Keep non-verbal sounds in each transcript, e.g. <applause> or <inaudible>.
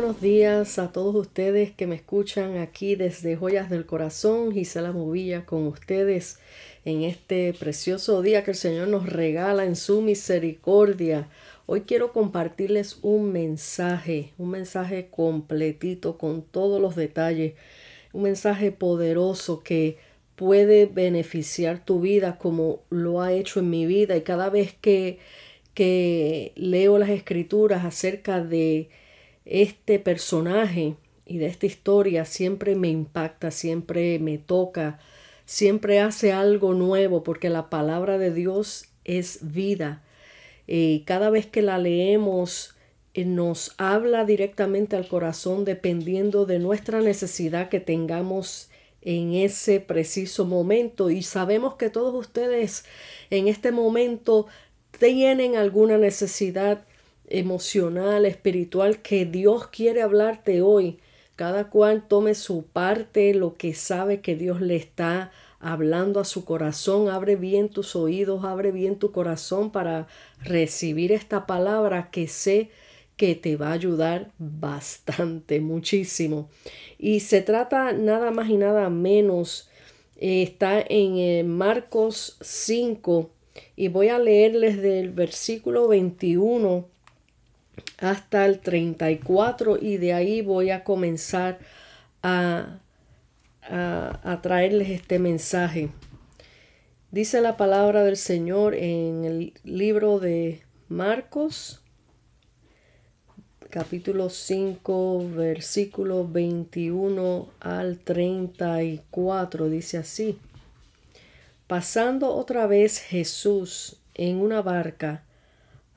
buenos días a todos ustedes que me escuchan aquí desde Joyas del Corazón. Gisela Movilla con ustedes en este precioso día que el Señor nos regala en su misericordia. Hoy quiero compartirles un mensaje, un mensaje completito con todos los detalles, un mensaje poderoso que puede beneficiar tu vida como lo ha hecho en mi vida y cada vez que que leo las escrituras acerca de este personaje y de esta historia siempre me impacta, siempre me toca, siempre hace algo nuevo porque la palabra de Dios es vida. Y cada vez que la leemos eh, nos habla directamente al corazón dependiendo de nuestra necesidad que tengamos en ese preciso momento y sabemos que todos ustedes en este momento tienen alguna necesidad emocional, espiritual que Dios quiere hablarte hoy. Cada cual tome su parte, lo que sabe que Dios le está hablando a su corazón. Abre bien tus oídos, abre bien tu corazón para recibir esta palabra que sé que te va a ayudar bastante, <laughs> muchísimo. Y se trata nada más y nada menos, eh, está en eh, Marcos 5 y voy a leerles del versículo 21 hasta el 34 y de ahí voy a comenzar a, a, traerles este mensaje. Dice la palabra del Señor en el libro de Marcos, capítulo 5, versículo 21 al 34. Dice así. Pasando otra vez Jesús en una barca,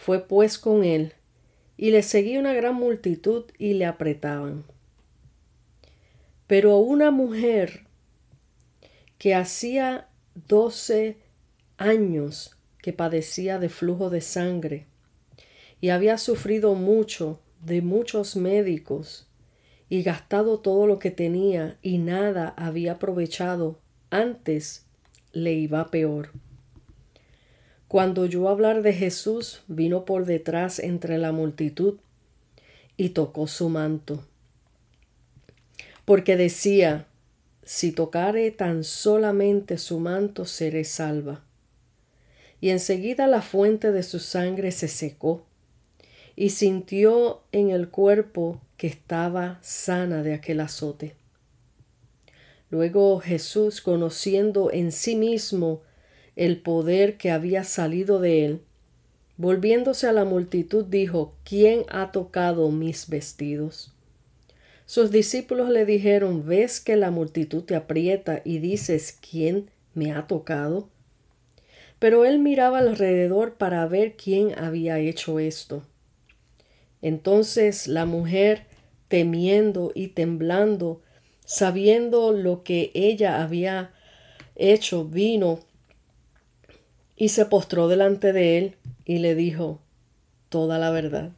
Fue pues con él, y le seguía una gran multitud y le apretaban. Pero una mujer que hacía doce años que padecía de flujo de sangre y había sufrido mucho de muchos médicos y gastado todo lo que tenía y nada había aprovechado, antes le iba peor. Cuando oyó hablar de Jesús, vino por detrás entre la multitud y tocó su manto. Porque decía, si tocare tan solamente su manto, seré salva. Y enseguida la fuente de su sangre se secó, y sintió en el cuerpo que estaba sana de aquel azote. Luego Jesús, conociendo en sí mismo el poder que había salido de él. Volviéndose a la multitud dijo, ¿quién ha tocado mis vestidos? Sus discípulos le dijeron, ¿ves que la multitud te aprieta y dices, ¿quién me ha tocado? Pero él miraba alrededor para ver quién había hecho esto. Entonces la mujer, temiendo y temblando, sabiendo lo que ella había hecho, vino y se postró delante de él y le dijo toda la verdad.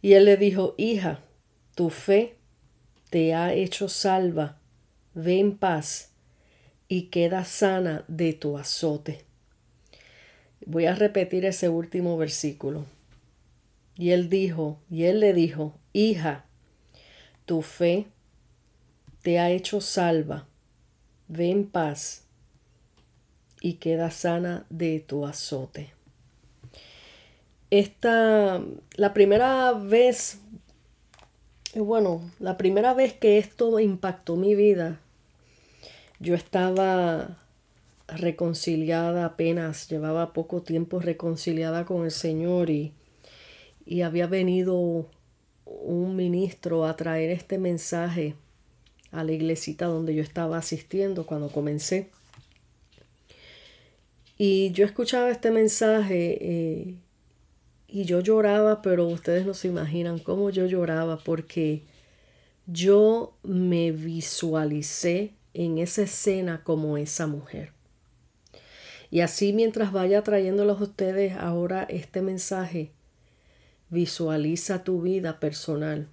Y él le dijo, hija, tu fe te ha hecho salva, ve en paz y queda sana de tu azote. Voy a repetir ese último versículo. Y él dijo, y él le dijo, hija, tu fe te ha hecho salva, ve en paz y queda sana de tu azote. Esta, la primera vez, bueno, la primera vez que esto impactó mi vida, yo estaba reconciliada apenas, llevaba poco tiempo reconciliada con el Señor y, y había venido un ministro a traer este mensaje a la iglesita donde yo estaba asistiendo cuando comencé. Y yo escuchaba este mensaje eh, y yo lloraba, pero ustedes no se imaginan cómo yo lloraba porque yo me visualicé en esa escena como esa mujer. Y así mientras vaya trayéndolos a ustedes ahora este mensaje, visualiza tu vida personal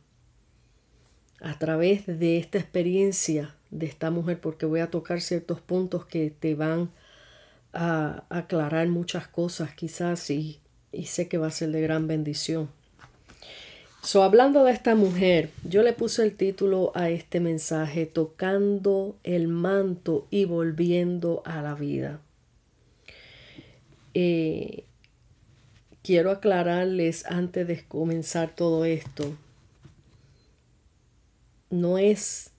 a través de esta experiencia de esta mujer, porque voy a tocar ciertos puntos que te van a aclarar muchas cosas quizás y, y sé que va a ser de gran bendición. So, hablando de esta mujer, yo le puse el título a este mensaje, tocando el manto y volviendo a la vida. Eh, quiero aclararles antes de comenzar todo esto, no es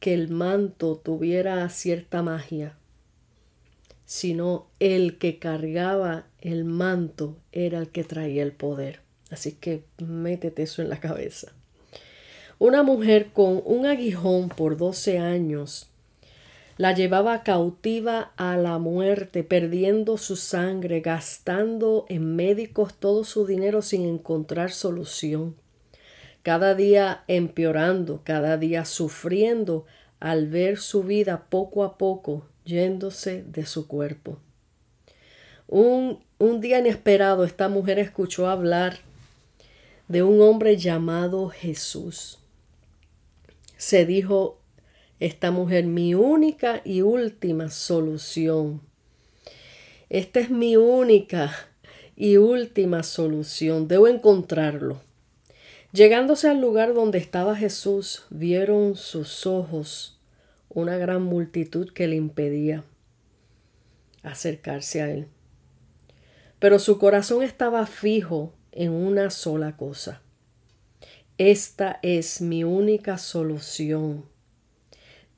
que el manto tuviera cierta magia, sino el que cargaba el manto era el que traía el poder. Así que métete eso en la cabeza. Una mujer con un aguijón por 12 años la llevaba cautiva a la muerte, perdiendo su sangre, gastando en médicos todo su dinero sin encontrar solución. Cada día empeorando, cada día sufriendo al ver su vida poco a poco yéndose de su cuerpo. Un, un día inesperado esta mujer escuchó hablar de un hombre llamado Jesús. Se dijo esta mujer, mi única y última solución. Esta es mi única y última solución. Debo encontrarlo. Llegándose al lugar donde estaba Jesús, vieron sus ojos una gran multitud que le impedía acercarse a él. Pero su corazón estaba fijo en una sola cosa. Esta es mi única solución.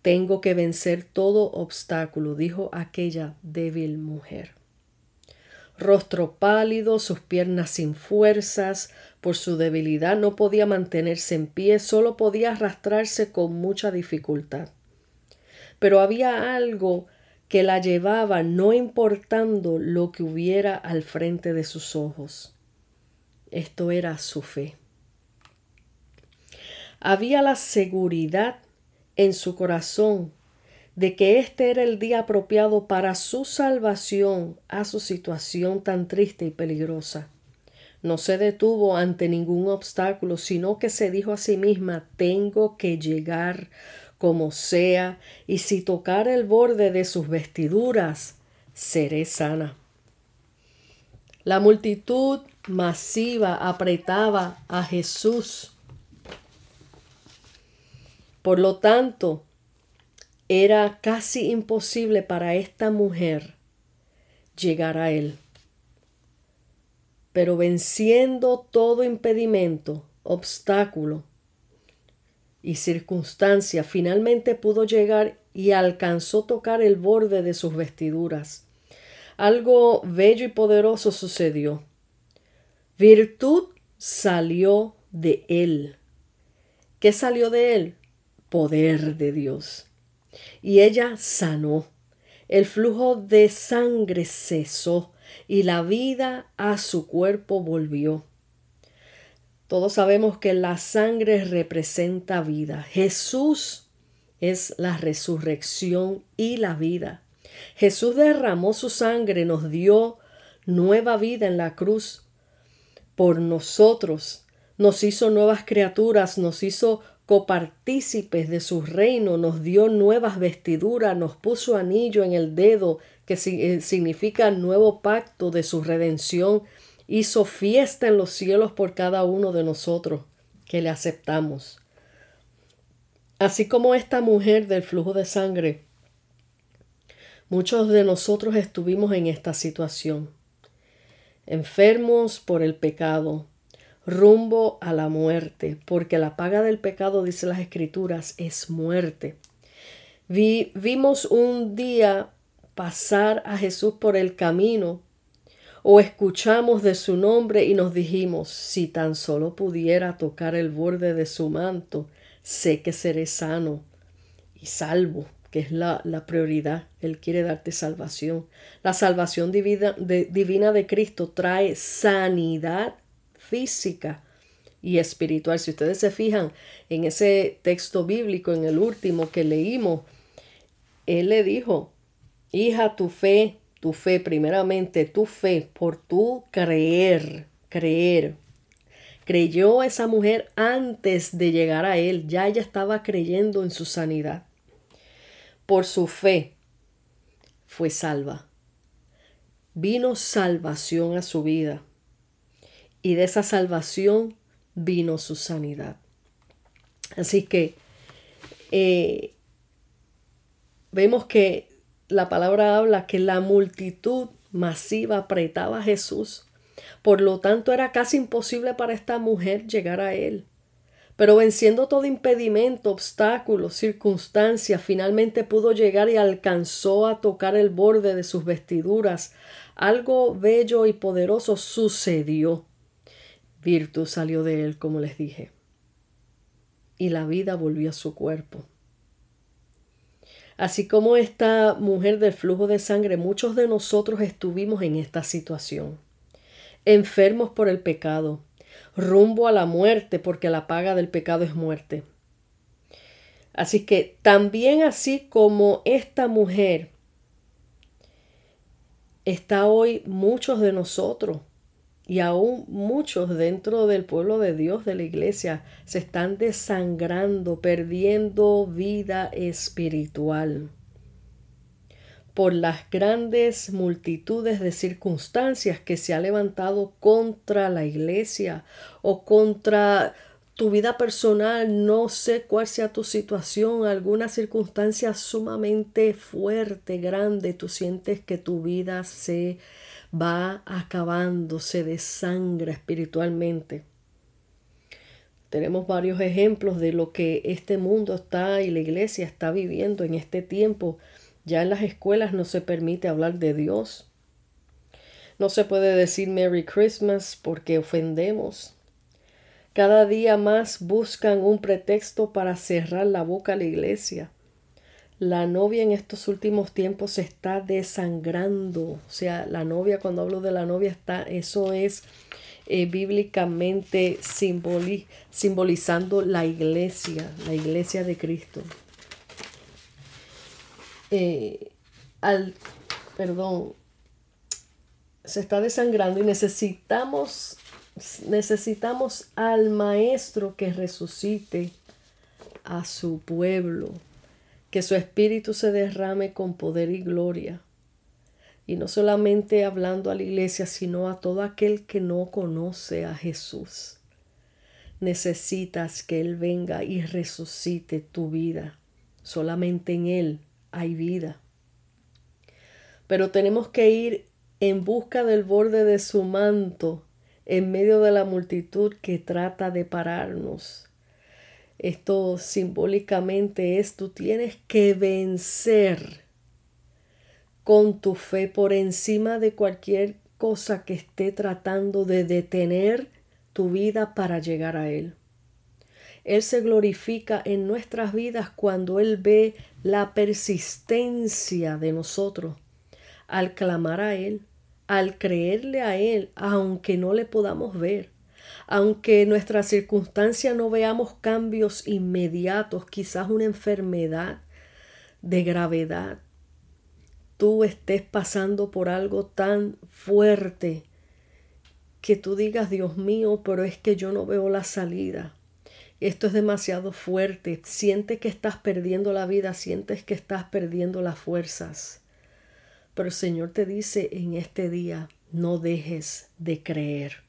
Tengo que vencer todo obstáculo, dijo aquella débil mujer. Rostro pálido, sus piernas sin fuerzas, por su debilidad no podía mantenerse en pie, solo podía arrastrarse con mucha dificultad. Pero había algo que la llevaba no importando lo que hubiera al frente de sus ojos. Esto era su fe. Había la seguridad en su corazón de que este era el día apropiado para su salvación a su situación tan triste y peligrosa. No se detuvo ante ningún obstáculo, sino que se dijo a sí misma tengo que llegar como sea, y si tocar el borde de sus vestiduras, seré sana. La multitud masiva apretaba a Jesús. Por lo tanto, era casi imposible para esta mujer llegar a él. Pero venciendo todo impedimento, obstáculo y circunstancia, finalmente pudo llegar y alcanzó tocar el borde de sus vestiduras. Algo bello y poderoso sucedió. Virtud salió de él. ¿Qué salió de él? Poder de Dios. Y ella sanó. El flujo de sangre cesó y la vida a su cuerpo volvió. Todos sabemos que la sangre representa vida. Jesús es la resurrección y la vida. Jesús derramó su sangre, nos dio nueva vida en la cruz por nosotros, nos hizo nuevas criaturas, nos hizo copartícipes de su reino, nos dio nuevas vestiduras, nos puso anillo en el dedo, que eh, significa nuevo pacto de su redención, hizo fiesta en los cielos por cada uno de nosotros que le aceptamos. Así como esta mujer del flujo de sangre, muchos de nosotros estuvimos en esta situación enfermos por el pecado, rumbo a la muerte, porque la paga del pecado, dice las escrituras, es muerte. vimos un día pasar a Jesús por el camino o escuchamos de su nombre y nos dijimos, si tan solo pudiera tocar el borde de su manto, sé que seré sano y salvo, que es la, prioridad. Él quiere darte salvación. La salvación divina de, divina de Cristo trae sanidad física y espiritual. Si ustedes se fijan en ese texto bíblico, en el último que leímos, Él le dijo, hija, tu fe, tu fe, primeramente tu fe, por tu creer, creer. Creyó esa mujer antes de llegar a Él, ya ella estaba creyendo en su sanidad por su fe fue salva. Vino salvación a su vida y de esa salvación vino su sanidad. Así que eh, vemos que la palabra habla que la multitud masiva apretaba a Jesús. Por lo tanto, era casi imposible para esta mujer llegar a él. Pero venciendo todo impedimento, obstáculo, circunstancia, finalmente pudo llegar y alcanzó a tocar el borde de sus vestiduras. Algo bello y poderoso sucedió. Virtud salió de él, como les dije. Y la vida volvió a su cuerpo. Así como esta mujer del flujo de sangre, muchos de nosotros estuvimos en esta situación, enfermos por el pecado, rumbo a la muerte, porque la paga del pecado es muerte. Así que también así como esta mujer, está hoy muchos de nosotros y aún muchos dentro del pueblo de Dios, de la iglesia, se están desangrando, perdiendo vida espiritual por las grandes multitudes de circunstancias que se ha levantado contra la iglesia o contra tu vida personal, no sé cuál sea tu situación, alguna circunstancia sumamente fuerte, grande, tú sientes que tu vida se va acabando, se desangra espiritualmente. Tenemos varios ejemplos de lo que este mundo está y la iglesia está viviendo en este tiempo ya en las escuelas no se permite hablar de Dios. No se puede decir Merry Christmas porque ofendemos. Cada día más buscan un pretexto para cerrar la boca a la iglesia. La novia en estos últimos tiempos se está desangrando. O sea, la novia, cuando hablo de la novia, está, eso es eh, bíblicamente simbolizando la iglesia, la iglesia de Cristo. Eh, al, perdón, se está desangrando y necesitamos, necesitamos al maestro que resucite a su pueblo, que su espíritu se derrame con poder y gloria. Y no solamente hablando a la iglesia, sino a todo aquel que no conoce a Jesús. Necesitas que Él venga y resucite tu vida. Solamente en Él hay vida. Pero tenemos que ir en busca del borde de su manto en medio de la multitud que trata de pararnos. Esto simbólicamente es, tú tienes que vencer con tu fe por encima de cualquier cosa que esté tratando de detener tu vida para llegar a Él. Él se glorifica en nuestras vidas cuando Él ve la persistencia de nosotros al clamar a Él, al creerle a Él, aunque no le podamos ver, aunque en nuestra circunstancia no veamos cambios inmediatos, quizás una enfermedad de gravedad, tú estés pasando por algo tan fuerte que tú digas, Dios mío, pero es que yo no veo la salida. Esto es demasiado fuerte. Sientes que estás perdiendo la vida, sientes que estás perdiendo las fuerzas. Pero el Señor te dice en este día, no dejes de creer.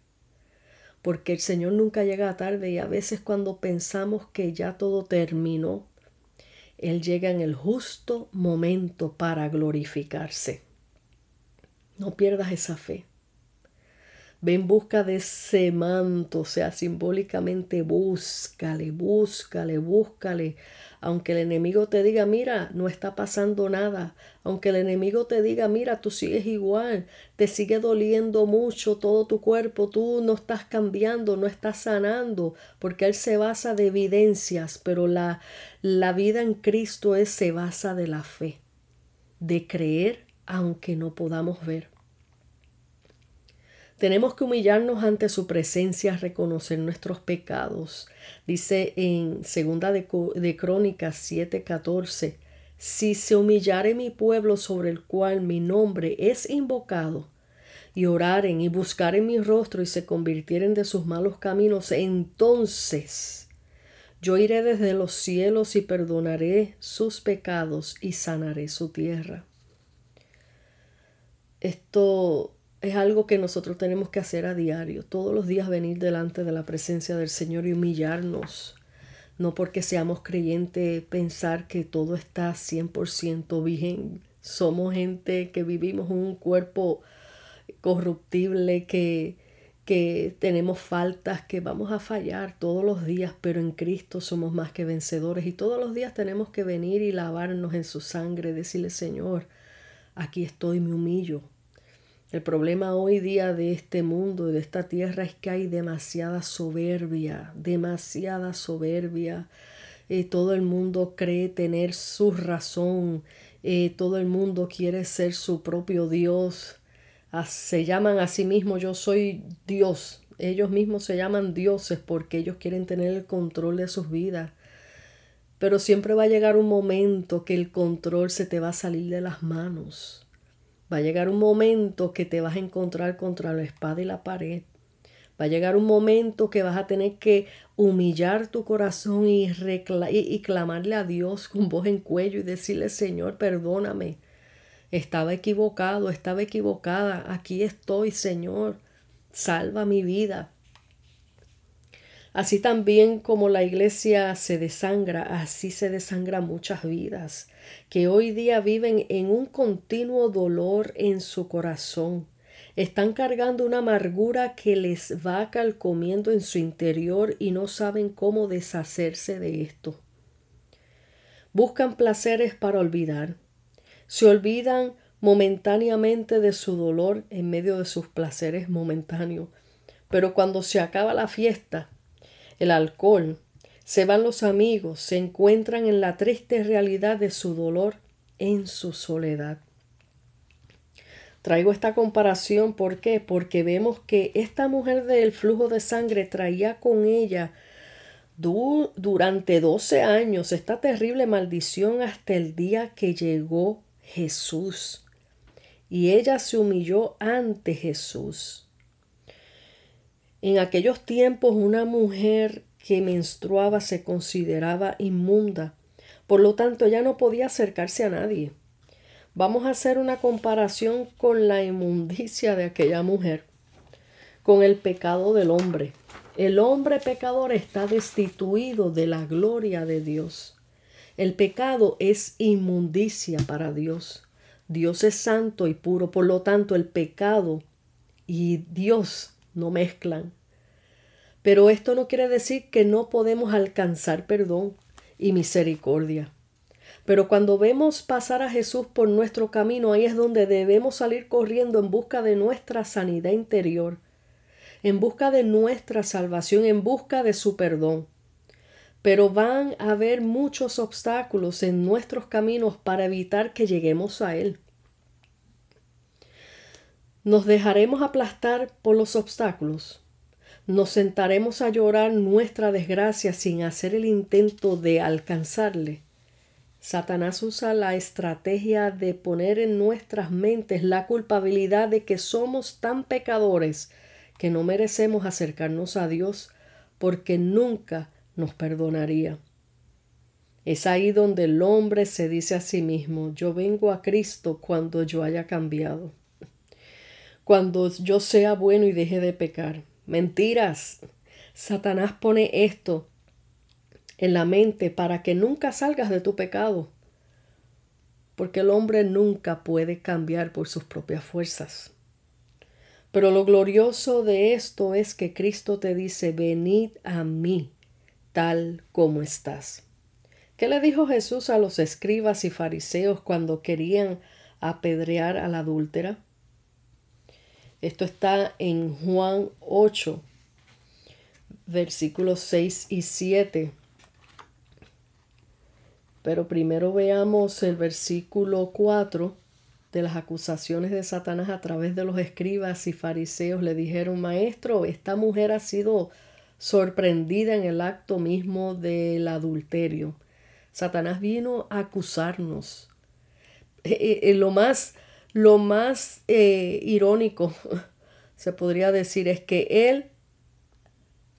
Porque el Señor nunca llega tarde y a veces cuando pensamos que ya todo terminó, Él llega en el justo momento para glorificarse. No pierdas esa fe. Ve en busca de ese manto, o sea, simbólicamente búscale, búscale, búscale. Aunque el enemigo te diga, mira, no está pasando nada. Aunque el enemigo te diga, mira, tú sigues igual, te sigue doliendo mucho todo tu cuerpo, tú no estás cambiando, no estás sanando, porque Él se basa de evidencias, pero la, la vida en Cristo es, se basa de la fe, de creer aunque no podamos ver. Tenemos que humillarnos ante su presencia, reconocer nuestros pecados. Dice en segunda de, de Crónicas 7:14, si se humillare mi pueblo sobre el cual mi nombre es invocado, y oraren y buscaren mi rostro y se convirtieren de sus malos caminos, entonces yo iré desde los cielos y perdonaré sus pecados y sanaré su tierra. Esto es algo que nosotros tenemos que hacer a diario, todos los días venir delante de la presencia del Señor y humillarnos. No porque seamos creyentes pensar que todo está 100% bien. Somos gente que vivimos un cuerpo corruptible, que, que tenemos faltas, que vamos a fallar todos los días, pero en Cristo somos más que vencedores y todos los días tenemos que venir y lavarnos en su sangre, decirle Señor, aquí estoy, me humillo, el problema hoy día de este mundo de esta tierra es que hay demasiada soberbia, demasiada soberbia. Eh, todo el mundo cree tener su razón, eh, todo el mundo quiere ser su propio Dios. Ah, se llaman a sí mismos yo soy Dios. Ellos mismos se llaman dioses porque ellos quieren tener el control de sus vidas. Pero siempre va a llegar un momento que el control se te va a salir de las manos. Va a llegar un momento que te vas a encontrar contra la espada y la pared. Va a llegar un momento que vas a tener que humillar tu corazón y, clamarle a Dios con voz en cuello y decirle, Señor, perdóname. Estaba equivocado, estaba equivocada. Aquí estoy, Señor. Salva mi vida. Así también como la iglesia se desangra, así se desangran muchas vidas que hoy día viven en un continuo dolor en su corazón. Están cargando una amargura que les va calcomiendo en su interior y no saben cómo deshacerse de esto. Buscan placeres para olvidar. Se olvidan momentáneamente de su dolor en medio de sus placeres momentáneos. Pero cuando se acaba la fiesta, el alcohol, se van los amigos, se encuentran en la triste realidad de su dolor en su soledad. Traigo esta comparación, ¿por qué? Porque vemos que esta mujer del flujo de sangre traía con ella durante 12 años esta terrible maldición hasta el día que llegó Jesús. Y ella se humilló ante Jesús. En aquellos tiempos una mujer que menstruaba se consideraba inmunda, por lo tanto ya no podía acercarse a nadie. Vamos a hacer una comparación con la inmundicia de aquella mujer, con el pecado del hombre. El hombre pecador está destituido de la gloria de Dios. El pecado es inmundicia para Dios. Dios es santo y puro, por lo tanto el pecado y Dios no mezclan. Pero esto no quiere decir que no podemos alcanzar perdón y misericordia. Pero cuando vemos pasar a Jesús por nuestro camino, ahí es donde debemos salir corriendo en busca de nuestra sanidad interior, en busca de nuestra salvación, en busca de su perdón. Pero van a haber muchos obstáculos en nuestros caminos para evitar que lleguemos a Él. ¿Nos dejaremos aplastar por los obstáculos? ¿Nos sentaremos a llorar nuestra desgracia sin hacer el intento de alcanzarle? Satanás usa la estrategia de poner en nuestras mentes la culpabilidad de que somos tan pecadores que no merecemos acercarnos a Dios porque nunca nos perdonaría. Es ahí donde el hombre se dice a sí mismo, yo vengo a Cristo cuando yo haya cambiado cuando yo sea bueno y deje de pecar. Mentiras. Satanás pone esto en la mente para que nunca salgas de tu pecado. Porque el hombre nunca puede cambiar por sus propias fuerzas. Pero lo glorioso de esto es que Cristo te dice, venid a mí tal como estás. ¿Qué le dijo Jesús a los escribas y fariseos cuando querían apedrear a la adúltera? Esto está en Juan 8, versículos 6 y 7. Pero primero veamos el versículo 4 de las acusaciones de Satanás a través de los escribas y fariseos. Le dijeron, Maestro, esta mujer ha sido sorprendida en el acto mismo del adulterio. Satanás vino a acusarnos. Eh, eh, eh, lo más, lo más irónico, <laughs> se podría decir, es que Él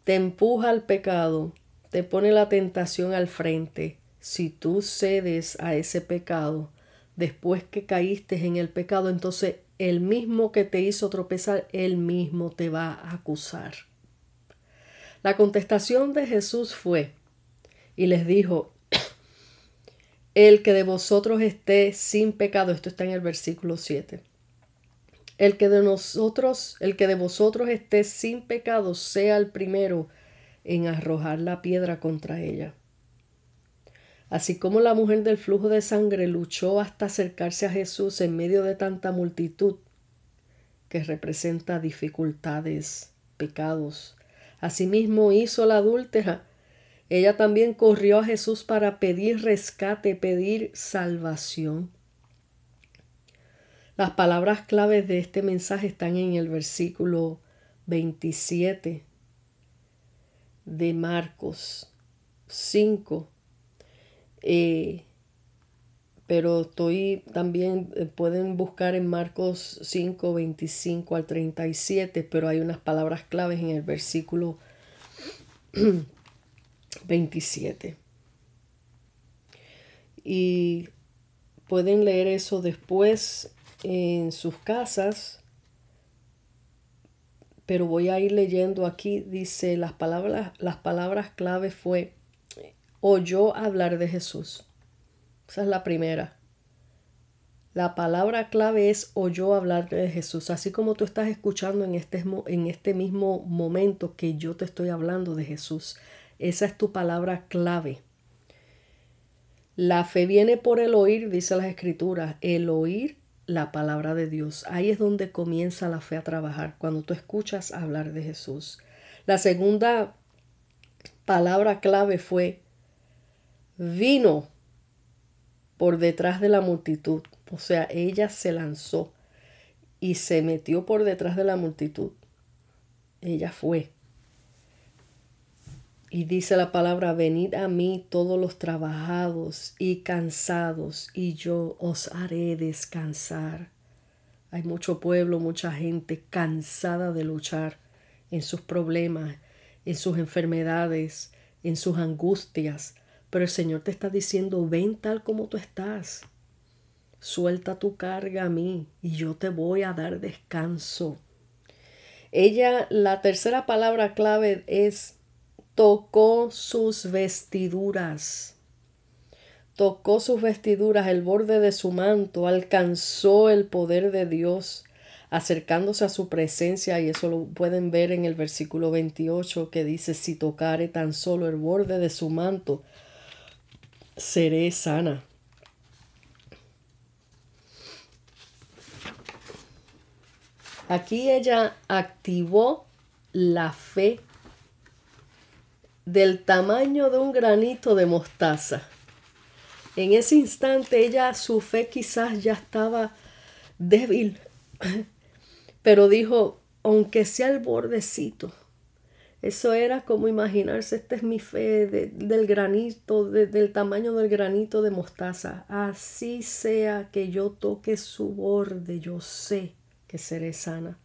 te empuja al pecado, te pone la tentación al frente. Si tú cedes a ese pecado, después que caíste en el pecado, entonces el mismo que te hizo tropezar, él mismo te va a acusar. La contestación de Jesús fue, y les dijo, el que de vosotros esté sin pecado, esto está en el versículo 7. El que de nosotros, el que de vosotros esté sin pecado, sea el primero en arrojar la piedra contra ella. Así como la mujer del flujo de sangre luchó hasta acercarse a Jesús en medio de tanta multitud que representa dificultades, pecados, Asimismo hizo la adúltera. Ella también corrió a Jesús para pedir rescate, pedir salvación. Las palabras claves de este mensaje están en el versículo 27 de Marcos 5. Eh, pero estoy también, eh, pueden buscar en Marcos 5, 25 al 37, pero hay unas palabras claves en el versículo <clears throat> 27. Y pueden leer eso después en sus casas, pero voy a ir leyendo aquí, dice, las palabras, las palabras claves fue, oyó hablar de Jesús esa es la primera. La palabra clave es oyó hablar de Jesús, así como tú estás escuchando en este, en este mismo momento que yo te estoy hablando de Jesús. Esa es tu palabra clave. La fe viene por el oír, dice las escrituras, el oír la palabra de Dios. Ahí es donde comienza la fe a trabajar, cuando tú escuchas hablar de Jesús. La segunda palabra clave fue vino por detrás de la multitud. O sea, ella se lanzó y se metió por detrás de la multitud. Ella fue. Y dice la palabra, venid a mí todos los trabajados y cansados, y yo os haré descansar. Hay mucho pueblo, mucha gente cansada de luchar en sus problemas, en sus enfermedades, en sus angustias, pero el Señor te está diciendo, ven tal como tú estás. Suelta tu carga a mí y yo te voy a dar descanso. Ella, la tercera palabra clave es tocó sus vestiduras. Tocó sus vestiduras, el borde de su manto, alcanzó el poder de Dios acercándose a su presencia y eso lo pueden ver en el versículo 28 que dice si tocare tan solo el borde de su manto seré sana. Aquí ella activó la fe del tamaño de un granito de mostaza. En ese instante ella, su fe quizás ya estaba débil, <clears throat> pero dijo, aunque sea el bordecito, eso era como imaginarse, esta es mi fe del granito, del tamaño del granito de mostaza. Así sea que yo toque su borde, yo sé que seré sana.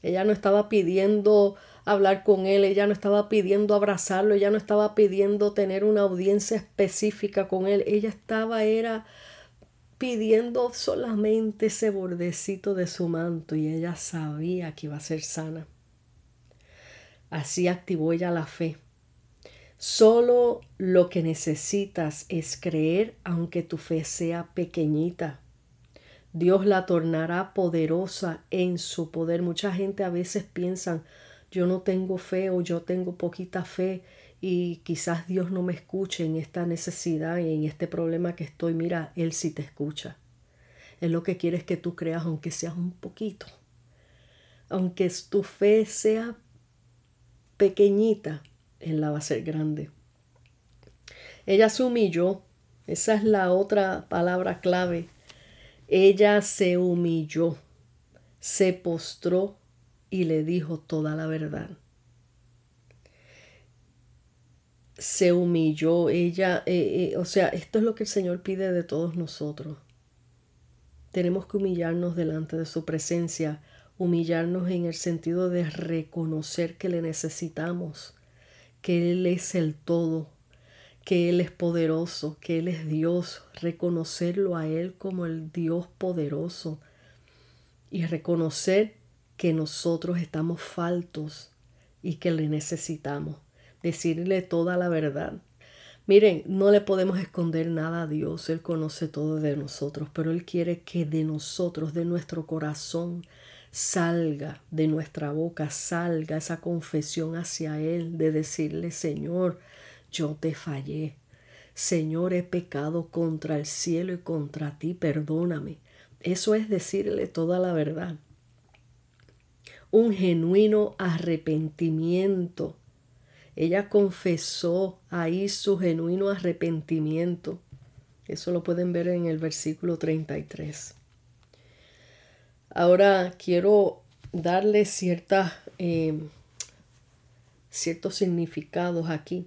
Ella no estaba pidiendo hablar con él, ella no estaba pidiendo abrazarlo, ella no estaba pidiendo tener una audiencia específica con él, ella estaba era pidiendo solamente ese bordecito de su manto y ella sabía que iba a ser sana. Así activó ella la fe. Solo lo que necesitas es creer aunque tu fe sea pequeñita. Dios la tornará poderosa en su poder. Mucha gente a veces piensa, yo no tengo fe o yo tengo poquita fe y quizás Dios no me escuche en esta necesidad y en este problema que estoy. Mira, Él sí te escucha. Él lo que quiere es que tú creas, aunque seas un poquito. Aunque tu fe sea pequeñita, Él la va a ser grande. Ella se humilló. Esa es la otra palabra clave. Ella se humilló, se postró y le dijo toda la verdad. Se humilló, ella, eh, eh, o sea, esto es lo que el Señor pide de todos nosotros. Tenemos que humillarnos delante de su presencia, humillarnos en el sentido de reconocer que le necesitamos, que Él es el todo, que Él es poderoso, que Él es Dios, reconocerlo a Él como el Dios poderoso y reconocer que nosotros estamos faltos y que le necesitamos, decirle toda la verdad. Miren, no le podemos esconder nada a Dios, Él conoce todo de nosotros, pero Él quiere que de nosotros, de nuestro corazón, salga de nuestra boca, salga esa confesión hacia Él de decirle, Señor, yo te fallé. Señor, he pecado contra el cielo y contra ti, perdóname. Eso es decirle toda la verdad. Un genuino arrepentimiento. Ella confesó ahí su genuino arrepentimiento. Eso lo pueden ver en el versículo 33. Ahora quiero darle eh, ciertos significados aquí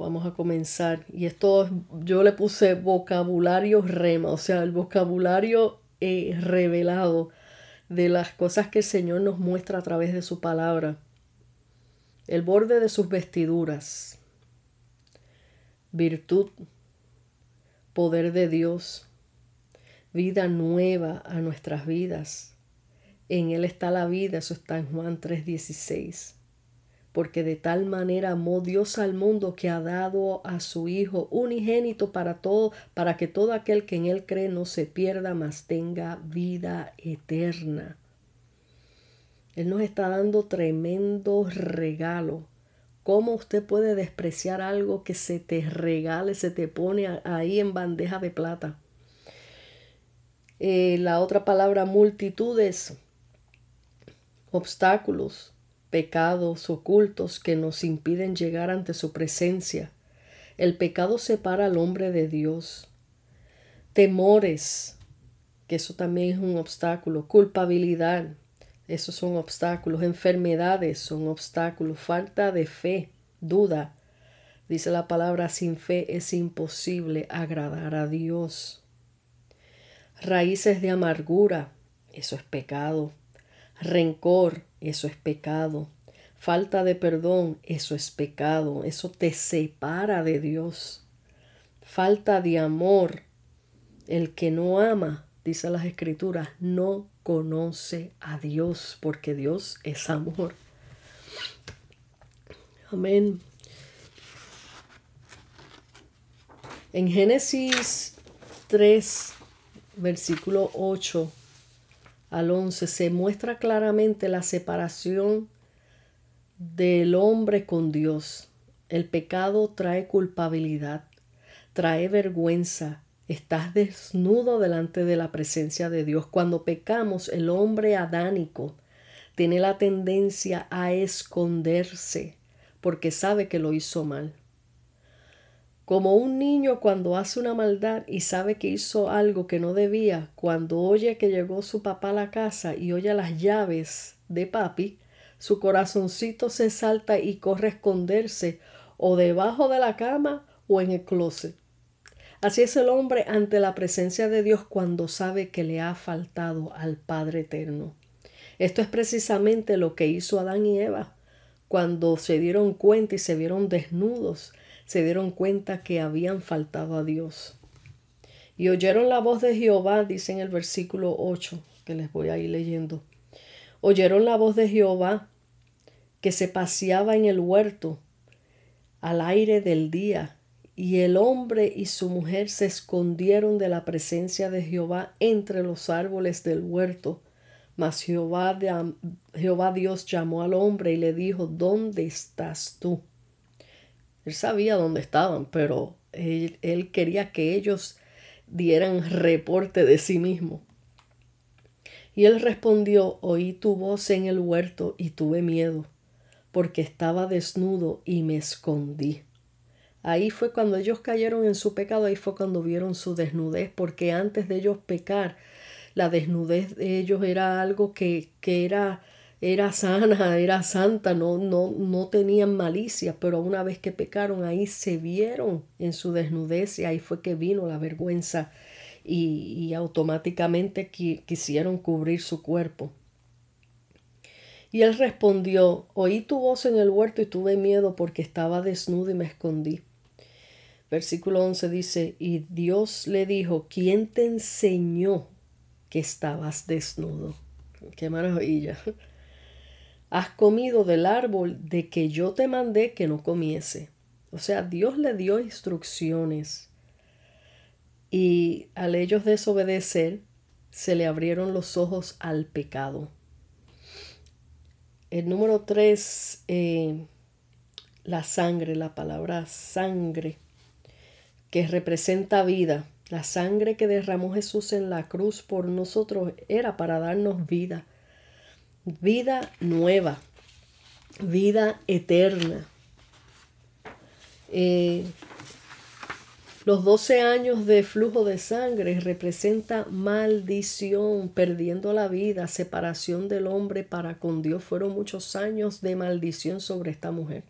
vamos a comenzar. Y esto yo le puse vocabulario rema, o sea, el vocabulario eh, revelado de las cosas que el Señor nos muestra a través de su palabra. El borde de sus vestiduras, virtud, poder de Dios, vida nueva a nuestras vidas. En Él está la vida, eso está en Juan 3:16 porque de tal manera amó Dios al mundo que ha dado a su Hijo unigénito para todo, para que todo aquel que en él cree no se pierda, mas tenga vida eterna. Él nos está dando tremendo regalo. ¿Cómo usted puede despreciar algo que se te regale, se te pone ahí en bandeja de plata? Eh, la otra palabra multitudes, obstáculos, pecados ocultos que nos impiden llegar ante su presencia. El pecado separa al hombre de Dios. Temores, que eso también es un obstáculo. Culpabilidad, esos son obstáculos. Enfermedades son obstáculos. Falta de fe, duda. Dice la palabra, sin fe es imposible agradar a Dios. Raíces de amargura, eso es pecado. Rencor, eso es pecado. Falta de perdón, eso es pecado. Eso te separa de Dios. Falta de amor. El que no ama, dice las escrituras, no conoce a Dios, porque Dios es amor. Amén. En Génesis 3, versículo 8 al 11 se muestra claramente la separación del hombre con Dios. El pecado trae culpabilidad, trae vergüenza. Estás desnudo delante de la presencia de Dios. Cuando pecamos, el hombre adánico tiene la tendencia a esconderse porque sabe que lo hizo mal. Como un niño cuando hace una maldad y sabe que hizo algo que no debía, cuando oye que llegó su papá a la casa y oye las llaves de papi, su corazoncito se salta y corre a esconderse o debajo de la cama o en el closet. Así es el hombre ante la presencia de Dios cuando sabe que le ha faltado al Padre Eterno. Esto es precisamente lo que hizo Adán y Eva cuando se dieron cuenta y se vieron desnudos se dieron cuenta que habían faltado a Dios. Y oyeron la voz de Jehová, dice en el versículo 8, que les voy a ir leyendo. Oyeron la voz de Jehová que se paseaba en el huerto al aire del día Y el hombre y su mujer se escondieron de la presencia de Jehová entre los árboles del huerto. Mas Jehová, Jehová Dios llamó al hombre y le dijo, ¿dónde estás tú? Él sabía dónde estaban, pero él, quería que ellos dieran reporte de sí mismo. Y él respondió, oí tu voz en el huerto y tuve miedo, porque estaba desnudo y me escondí. Ahí fue cuando ellos cayeron en su pecado, ahí fue cuando vieron su desnudez, porque antes de ellos pecar, la desnudez de ellos era algo que, que era, era sana, era santa, no, no, no tenían malicia, pero una vez que pecaron, ahí se vieron en su desnudez y ahí fue que vino la vergüenza y, y automáticamente quisieron cubrir su cuerpo. Y él respondió, oí tu voz en el huerto y tuve miedo porque estaba desnudo y me escondí. Versículo 11 dice, y Dios le dijo, ¿quién te enseñó que estabas desnudo? Qué maravilla. Has comido del árbol de que yo te mandé que no comiese. O sea, Dios le dio instrucciones. Y al ellos desobedecer, se le abrieron los ojos al pecado. El número 3, eh, la sangre, la palabra sangre que representa vida. La sangre que derramó Jesús en la cruz por nosotros era para darnos vida, vida nueva, vida eterna. Eh, los 12 años de flujo de sangre representa maldición, perdiendo la vida, separación del hombre para con Dios. Fueron muchos años de maldición sobre esta mujer.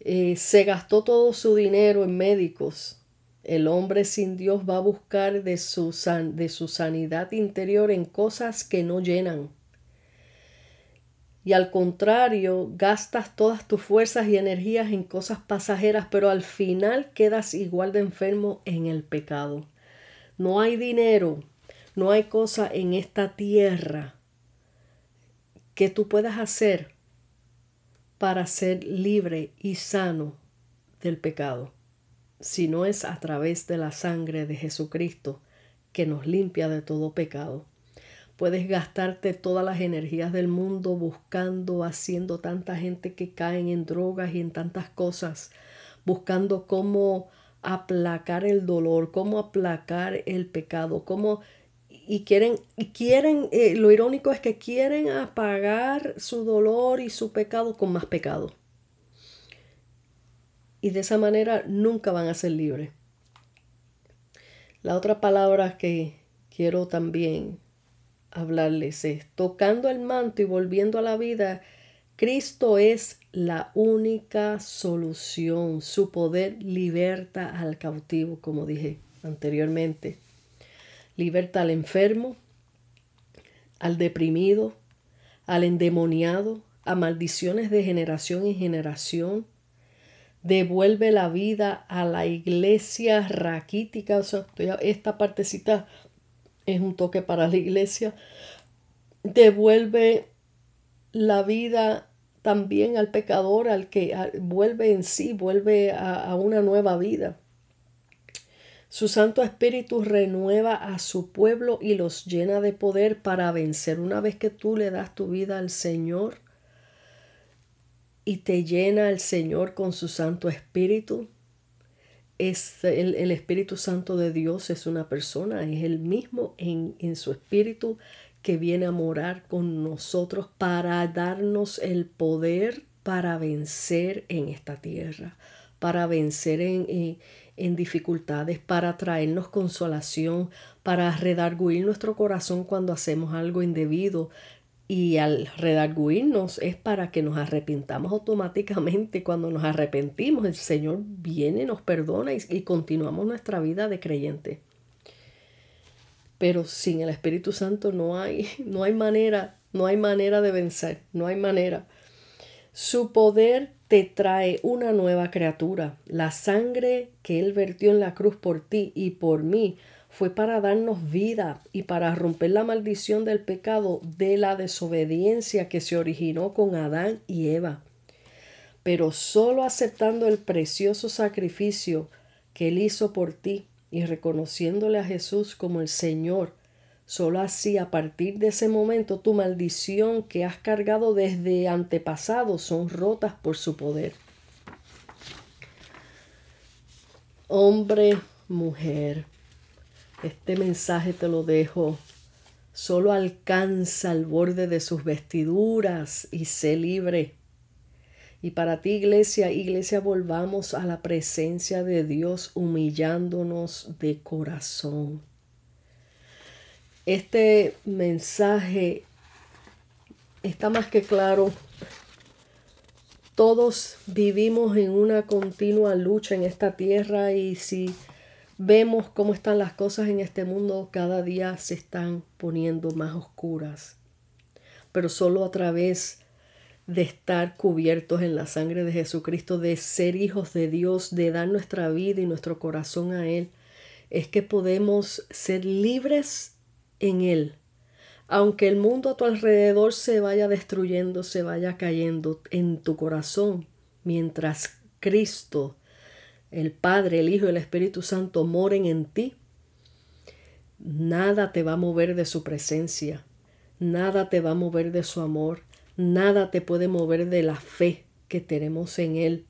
Eh, se gastó todo su dinero en médicos. El hombre sin Dios va a buscar de su, de su sanidad interior en cosas que no llenan. Y al contrario, gastas todas tus fuerzas y energías en cosas pasajeras, pero al final quedas igual de enfermo en el pecado. No hay dinero, no hay cosa en esta tierra que tú puedas hacer para ser libre y sano del pecado, si no es a través de la sangre de Jesucristo que nos limpia de todo pecado. Puedes gastarte todas las energías del mundo buscando, haciendo tanta gente que caen en drogas y en tantas cosas, buscando cómo aplacar el dolor, cómo aplacar el pecado, cómo y quieren, y quieren eh, lo irónico es que quieren apagar su dolor y su pecado con más pecado. Y de esa manera nunca van a ser libres. La otra palabra que quiero también hablarles es, tocando el manto y volviendo a la vida, Cristo es la única solución. Su poder liberta al cautivo, como dije anteriormente liberta al enfermo, al deprimido, al endemoniado, a maldiciones de generación en generación. Devuelve la vida a la iglesia raquítica. esta partecita es un toque para la iglesia. Devuelve la vida también al pecador, al que vuelve en sí, vuelve a una nueva vida. Su Santo Espíritu renueva a su pueblo y los llena de poder para vencer. Una vez que tú le das tu vida al Señor y te llena el Señor con su Santo Espíritu, es el, Espíritu Santo de Dios es una persona, es el mismo en, en su espíritu que viene a morar con nosotros para darnos el poder para vencer en esta tierra, para vencer en, en dificultades, para traernos consolación, para redarguir nuestro corazón cuando hacemos algo indebido. Y al redarguirnos es para que nos arrepintamos automáticamente. Cuando nos arrepentimos, el Señor viene, nos perdona y, continuamos nuestra vida de creyente. Pero sin el Espíritu Santo no hay, no hay manera, no hay manera de vencer, no hay manera. Su poder te trae una nueva criatura. La sangre que Él vertió en la cruz por ti y por mí fue para darnos vida y para romper la maldición del pecado de la desobediencia que se originó con Adán y Eva. pero solo aceptando el precioso sacrificio que Él hizo por ti y reconociéndole a Jesús como el Señor, solo así a partir de ese momento tu maldición que has cargado desde antepasados son rotas por su poder. Hombre, mujer, este mensaje te lo dejo. Solo alcanza el borde de sus vestiduras y sé libre. Y para ti, iglesia, iglesia, volvamos a la presencia de Dios humillándonos de corazón. Este mensaje está más que claro. Todos vivimos en una continua lucha en esta tierra y si vemos cómo están las cosas en este mundo, cada día se están poniendo más oscuras. Pero solo a través de estar cubiertos en la sangre de Jesucristo, de ser hijos de Dios, de dar nuestra vida y nuestro corazón a Él, es que podemos ser libres en Él. Aunque el mundo a tu alrededor se vaya destruyendo, se vaya cayendo en tu corazón, mientras Cristo, el Padre, el Hijo y el Espíritu Santo moren en ti, nada te va a mover de su presencia, nada te va a mover de su amor, Nada te puede mover de la fe que tenemos en Él.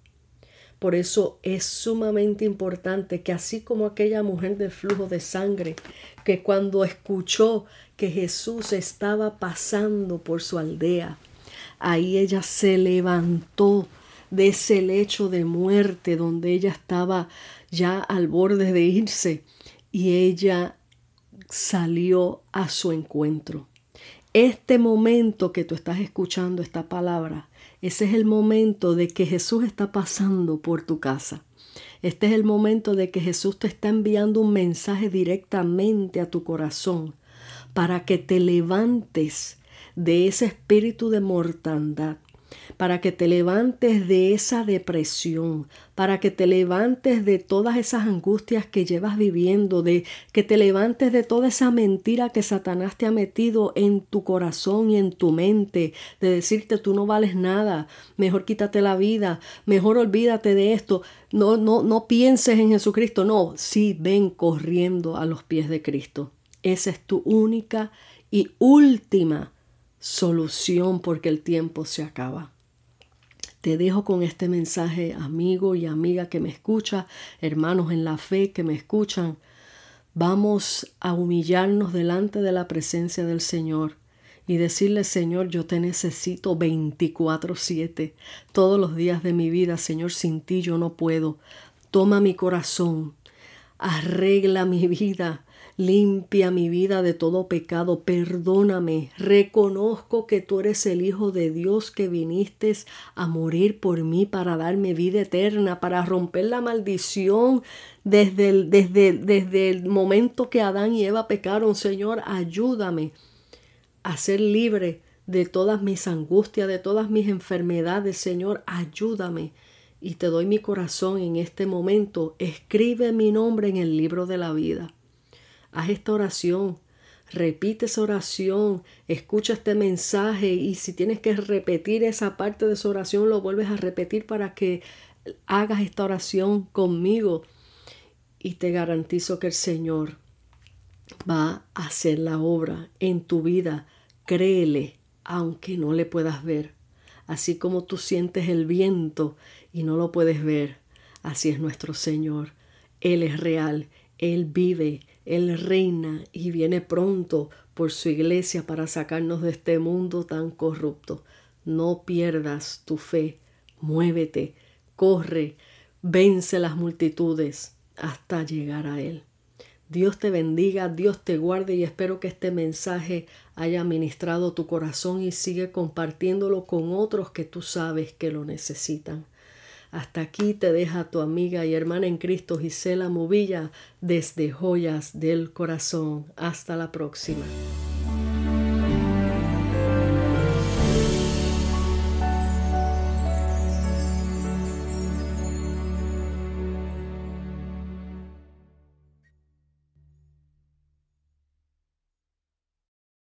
Por eso es sumamente importante que así como aquella mujer del flujo de sangre, que cuando escuchó que Jesús estaba pasando por su aldea, ahí ella se levantó de ese lecho de muerte donde ella estaba ya al borde de irse y ella salió a su encuentro. Este momento que tú estás escuchando esta palabra, ese es el momento de que Jesús está pasando por tu casa. Este es el momento de que Jesús te está enviando un mensaje directamente a tu corazón para que te levantes de ese espíritu de mortandad para que te levantes de esa depresión, para que te levantes de todas esas angustias que llevas viviendo, de que te levantes de toda esa mentira que Satanás te ha metido en tu corazón y en tu mente, de decirte tú no vales nada, mejor quítate la vida, mejor olvídate de esto, no no no pienses en Jesucristo, no, sí ven corriendo a los pies de Cristo. Esa es tu única y última solución porque el tiempo se acaba. Te dejo con este mensaje, amigo y amiga que me escucha, hermanos en la fe que me escuchan. Vamos a humillarnos delante de la presencia del Señor y decirle, Señor, yo te necesito 24/7, todos los días de mi vida, Señor, sin ti yo no puedo. Toma mi corazón, arregla mi <laughs> vida, Limpia mi vida de todo pecado, perdóname. Reconozco que tú eres el Hijo de Dios que viniste a morir por mí para darme vida eterna, para romper la maldición desde el, desde, desde el momento que Adán y Eva pecaron. Señor, ayúdame a ser libre de todas mis angustias, de todas mis enfermedades. Señor, ayúdame. Y te doy mi corazón en este momento. Escribe mi nombre en el libro de la vida. Haz esta oración, repite esa oración, escucha este mensaje y si tienes que repetir esa parte de esa oración, lo vuelves a repetir para que hagas esta oración conmigo. Y te garantizo que el Señor va a hacer la obra en tu vida. Créele, aunque no le puedas ver. Así como tú sientes el viento y no lo puedes ver, así es nuestro Señor. Él es real, Él vive, él reina y viene pronto por su iglesia para sacarnos de este mundo tan corrupto. No pierdas tu fe, muévete, corre, vence las multitudes hasta llegar a Él. Dios te bendiga, Dios te guarde y espero que este mensaje haya ministrado tu corazón y sigue compartiéndolo con otros que tú sabes que lo necesitan. Hasta aquí te deja tu amiga y hermana en Cristo Gisela Movilla desde Joyas del Corazón. Hasta la próxima.